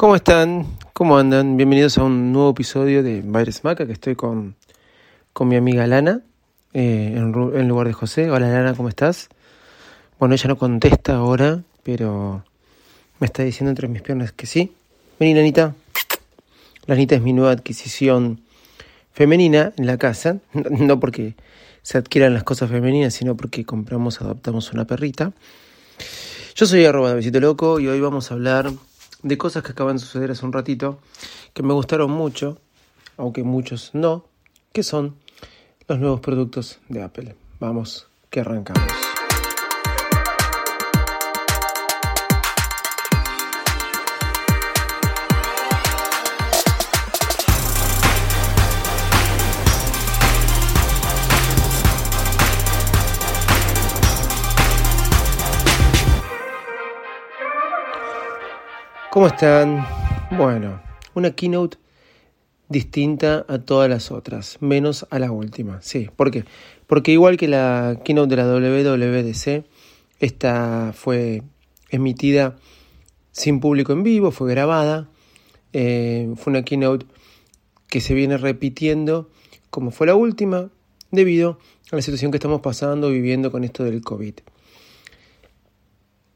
¿Cómo están? ¿Cómo andan? Bienvenidos a un nuevo episodio de Baires Maca, que estoy con, con mi amiga Lana, eh, en, lugar de José. Hola Lana, ¿cómo estás? Bueno, ella no contesta ahora, pero me está diciendo entre mis piernas que sí. Vení, Lanita. Lanita es mi nueva adquisición femenina en la casa, no porque se adquieran las cosas femeninas, sino porque compramos, adoptamos una perrita. Yo soy arroba de Loco y hoy vamos a hablar de cosas que acaban de suceder hace un ratito, que me gustaron mucho, aunque muchos no, que son los nuevos productos de Apple. Vamos, que arrancamos. ¿Cómo están? Bueno, una keynote distinta a todas las otras, menos a la última. Sí, ¿por qué? Porque igual que la keynote de la WWDC, esta fue emitida sin público en vivo, fue grabada. Eh, fue una keynote que se viene repitiendo como fue la última, debido a la situación que estamos pasando, viviendo con esto del COVID.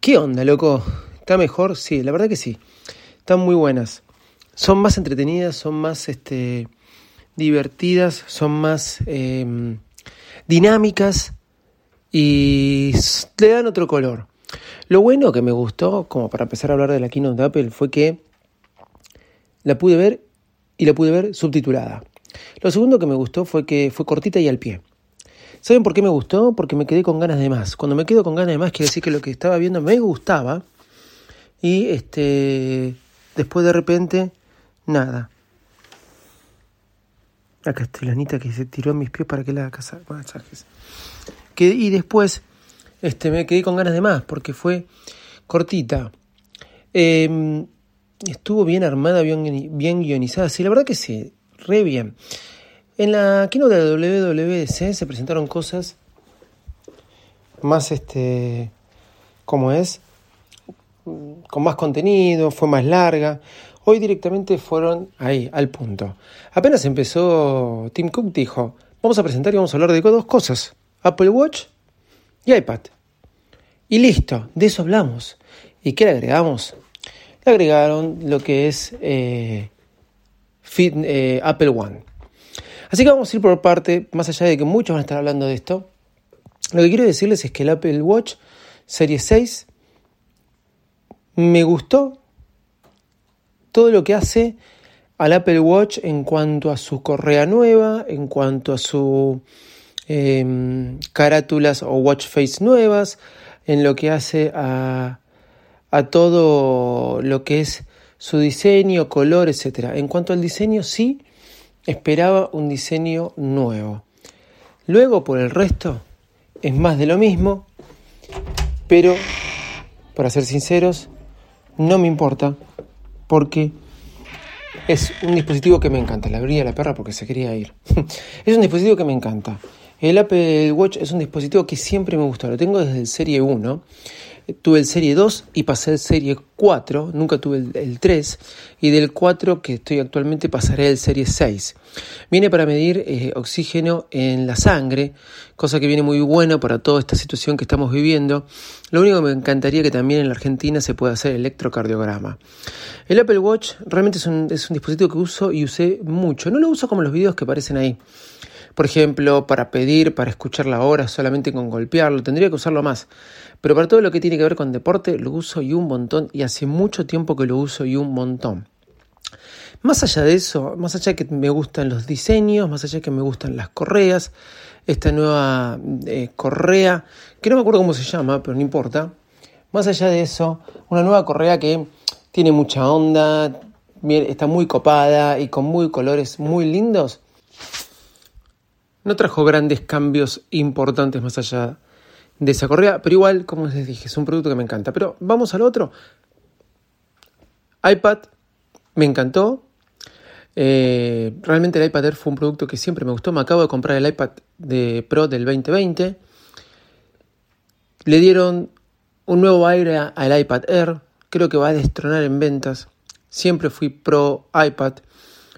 ¿Qué onda, loco? ¿Está mejor? Sí, la verdad que sí. Están muy buenas. Son más entretenidas, son más este, divertidas, son más eh, dinámicas y le dan otro color. Lo bueno que me gustó, como para empezar a hablar de la keynote de Apple, fue que la pude ver y la pude ver subtitulada. Lo segundo que me gustó fue que fue cortita y al pie. ¿Saben por qué me gustó? Porque me quedé con ganas de más. Cuando me quedo con ganas de más, quiere decir que lo que estaba viendo me gustaba y este, después de repente, nada. La Anita que se tiró en mis pies para que le haga masajes. Que, y después este, me quedé con ganas de más porque fue cortita. Eh, estuvo bien armada, bien, bien guionizada. Sí, la verdad que sí, re bien. En la keynote de la WWDC se presentaron cosas más, este, como es, con más contenido, fue más larga. Hoy directamente fueron ahí, al punto. Apenas empezó, Tim Cook dijo, vamos a presentar y vamos a hablar de dos cosas, Apple Watch y iPad. Y listo, de eso hablamos. ¿Y qué le agregamos? Le agregaron lo que es eh, eh, Apple One. Así que vamos a ir por parte, más allá de que muchos van a estar hablando de esto. Lo que quiero decirles es que el Apple Watch Serie 6 me gustó todo lo que hace al Apple Watch en cuanto a su correa nueva, en cuanto a su eh, carátulas o watch face nuevas, en lo que hace a, a todo lo que es su diseño, color, etc. En cuanto al diseño, sí, esperaba un diseño nuevo. Luego, por el resto, es más de lo mismo, pero, para ser sinceros, no me importa porque es un dispositivo que me encanta. La abría la perra porque se quería ir. es un dispositivo que me encanta. El Apple Watch es un dispositivo que siempre me gustó. Lo tengo desde el Serie 1 tuve el Serie 2 y pasé el Serie 4, nunca tuve el, 3, y del 4 que estoy actualmente pasaré el Serie 6. Viene para medir eh, oxígeno en la sangre, cosa que viene muy buena para toda esta situación que estamos viviendo. Lo único que me encantaría que también en la Argentina se pueda hacer electrocardiograma. El Apple Watch realmente es un, es un dispositivo que uso y usé mucho. No lo uso como los videos que aparecen ahí. Por ejemplo, para pedir, para escuchar la hora solamente con golpearlo, tendría que usarlo más. Pero para todo lo que tiene que ver con deporte, lo uso y un montón, y hace mucho tiempo que lo uso y un montón. Más allá de eso, más allá de que me gustan los diseños, más allá de que me gustan las correas, esta nueva eh, correa, que no me acuerdo cómo se llama, pero no importa. Más allá de eso, una nueva correa que tiene mucha onda, está muy copada y con muy colores muy lindos. No trajo grandes cambios importantes más allá de esa correa, pero igual, como les dije, es un producto que me encanta. Pero vamos al otro. iPad, me encantó. Eh, realmente el iPad Air fue un producto que siempre me gustó. Me acabo de comprar el iPad de Pro del 2020. Le dieron un nuevo aire al iPad Air. Creo que va a destronar en ventas. Siempre fui pro iPad.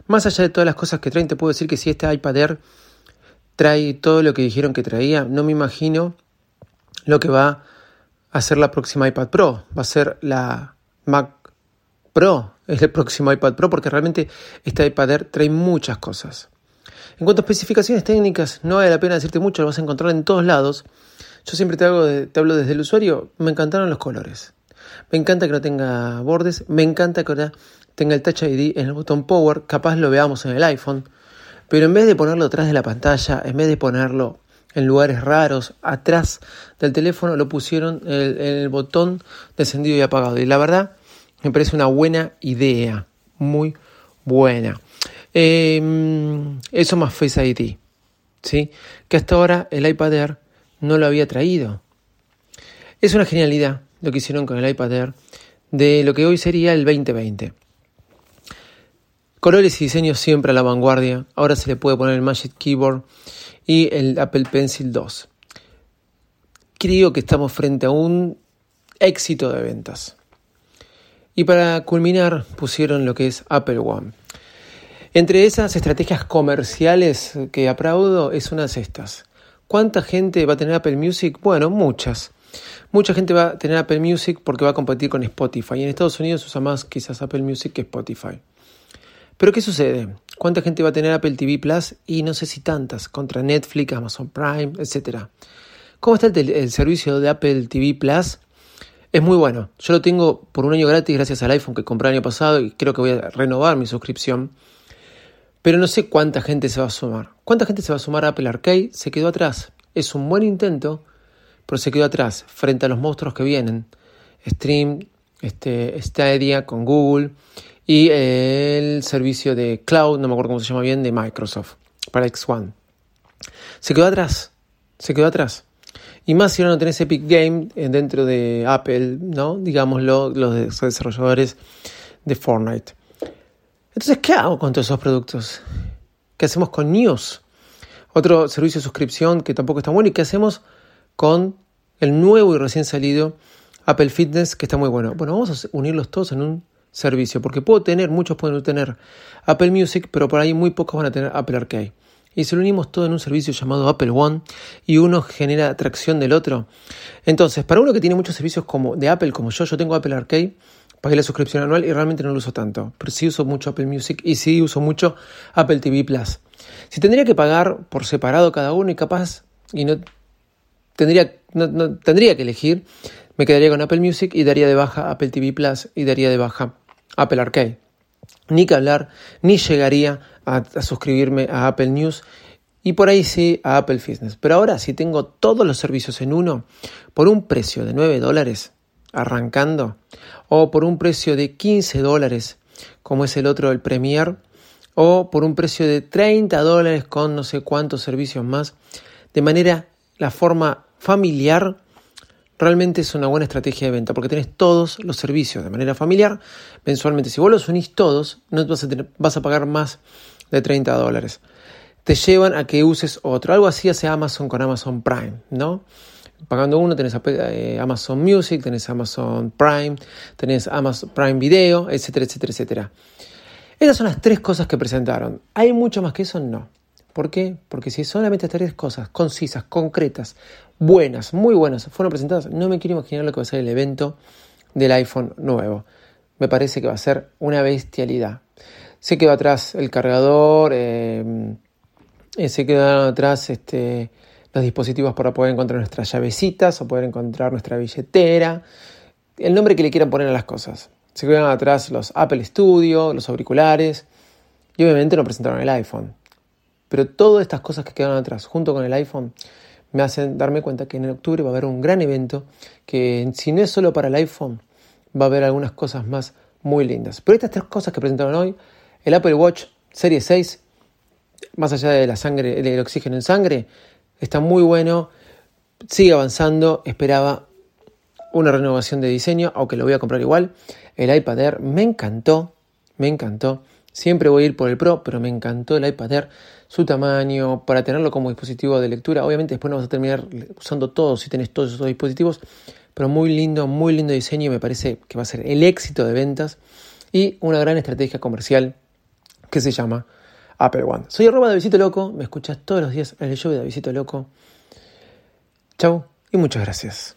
Más allá de todas las cosas que traen, te puedo decir que si este iPad Air trae todo lo que dijeron que traía, no me imagino lo que va a ser la próxima iPad Pro. Va a ser la Mac Pro, es el próximo iPad Pro, porque realmente este iPad Air trae muchas cosas. En cuanto a especificaciones técnicas, no vale la pena decirte mucho, lo vas a encontrar en todos lados. Yo siempre te, hago te hablo desde el usuario, me encantaron los colores. Me encanta que no tenga bordes, me encanta que ahora tenga el Touch ID en el botón Power, capaz lo veamos en el iPhone, pero en vez de ponerlo atrás de la pantalla, en vez de ponerlo en lugares raros, atrás del teléfono, lo pusieron en el, botón de encendido y apagado. Y la verdad, me parece una buena idea, muy buena. Em, eso más Face ID, ¿sí? que hasta ahora el iPad Air no lo había traído. Es una genialidad lo que hicieron con el iPad Air de lo que hoy sería el 2020. Colores y diseños siempre a la vanguardia. Ahora se le puede poner el Magic Keyboard y el Apple Pencil 2. Creo que estamos frente a un éxito de ventas. Y para culminar pusieron lo que es Apple One. Entre esas estrategias comerciales que aplaudo es una de estas. ¿Cuánta gente va a tener Apple Music? Bueno, muchas. Mucha gente va a tener Apple Music porque va a competir con Spotify. Y en Estados Unidos usa más quizás Apple Music que Spotify. Pero ¿qué sucede? ¿Cuánta gente va a tener Apple TV Plus? Y no sé si tantas, contra Netflix, Amazon Prime, etc. ¿Cómo está el, servicio de Apple TV Plus? Es muy bueno. Yo lo tengo por un año gratis gracias al iPhone que compré el año pasado y creo que voy a renovar mi suscripción. Pero no sé cuánta gente se va a sumar. ¿Cuánta gente se va a sumar a Apple Arcade? Se quedó atrás. Es un buen intento, pero se quedó atrás frente a los monstruos que vienen. Stream, este, Stadia con Google y el servicio de cloud, no me acuerdo cómo se llama bien, de Microsoft para X1. Se quedó atrás, se quedó atrás. Y más si no tenés Epic Game eh, dentro de Apple, ¿no? Digámoslo, los desarrolladores de Fortnite. Entonces, ¿qué hago con todos esos productos? ¿Qué hacemos con News? Otro servicio de suscripción que tampoco está bueno. ¿Y qué hacemos con el nuevo y recién salido Apple Fitness, que está muy bueno. Bueno, vamos a unirlos todos en un servicio, porque puedo tener, muchos pueden tener Apple Music, pero por ahí muy pocos van a tener Apple Arcade. Y si lo unimos todo en un servicio llamado Apple One y uno genera atracción del otro. Entonces, para uno que tiene muchos servicios como de Apple, como yo, yo tengo Apple Arcade, pagué la suscripción anual y realmente no lo uso tanto. Pero sí uso mucho Apple Music y sí uso mucho Apple TV Plus. Si tendría que pagar por separado cada uno y capaz, y no tendría, no, tendría que elegir, me quedaría con Apple Music y daría de baja Apple TV Plus y daría de baja Apple Arcade. Ni que hablar, ni llegaría a, suscribirme a Apple News y por ahí sí a Apple Fitness. Pero ahora si tengo todos los servicios en uno por un precio de 9 dólares arrancando o por un precio de 15 dólares como es el otro el Premier o por un precio de 30 dólares con no sé cuántos servicios más de manera la forma familiar realmente es una buena estrategia de venta porque tenés todos los servicios de manera familiar mensualmente. Si vos los unís todos, no vas a, vas a pagar más de 30 dólares. Te llevan a que uses otro. Algo así hace Amazon con Amazon Prime, ¿no? Pagando uno tenés eh, Amazon Music, tenés Amazon Prime, tenés Amazon Prime Video, etcétera, etcétera, etcétera. Esas son las tres cosas que presentaron. ¿Hay mucho más que eso? No. ¿Por qué? Porque si solamente tres cosas concisas, concretas, buenas, muy buenas, fueron presentadas, no me quiero imaginar lo que va a ser el evento del iPhone nuevo. Me parece que va a ser una bestialidad. Se quedó atrás el cargador, eh, eh, se quedaron atrás este, los dispositivos para poder encontrar nuestras llavecitas o poder encontrar nuestra billetera, el nombre que le quieran poner a las cosas. Se quedaron atrás los Apple Studio, los auriculares y obviamente no presentaron el iPhone. Pero todas estas cosas que quedaron atrás, junto con el iPhone, me hacen darme cuenta que en octubre va a haber un gran evento que si no es solo para el iPhone, va a haber algunas cosas más muy lindas. Pero estas tres cosas que presentaron hoy, el Apple Watch Serie 6, más allá de la sangre, del oxígeno en sangre, está muy bueno, sigue avanzando, esperaba una renovación de diseño, aunque lo voy a comprar igual. El iPad Air me encantó, me encantó. Siempre voy a ir por el Pro, pero me encantó el iPad Air, su tamaño, para tenerlo como dispositivo de lectura. Obviamente después no vas a terminar usando todo si tenés todos esos dispositivos, pero muy lindo, muy lindo diseño me parece que va a ser el éxito de ventas y una gran estrategia comercial que se llama Apple One. Soy arroba de Visito Loco, me escuchas todos los días en el show de Visito Loco. Chau y muchas gracias.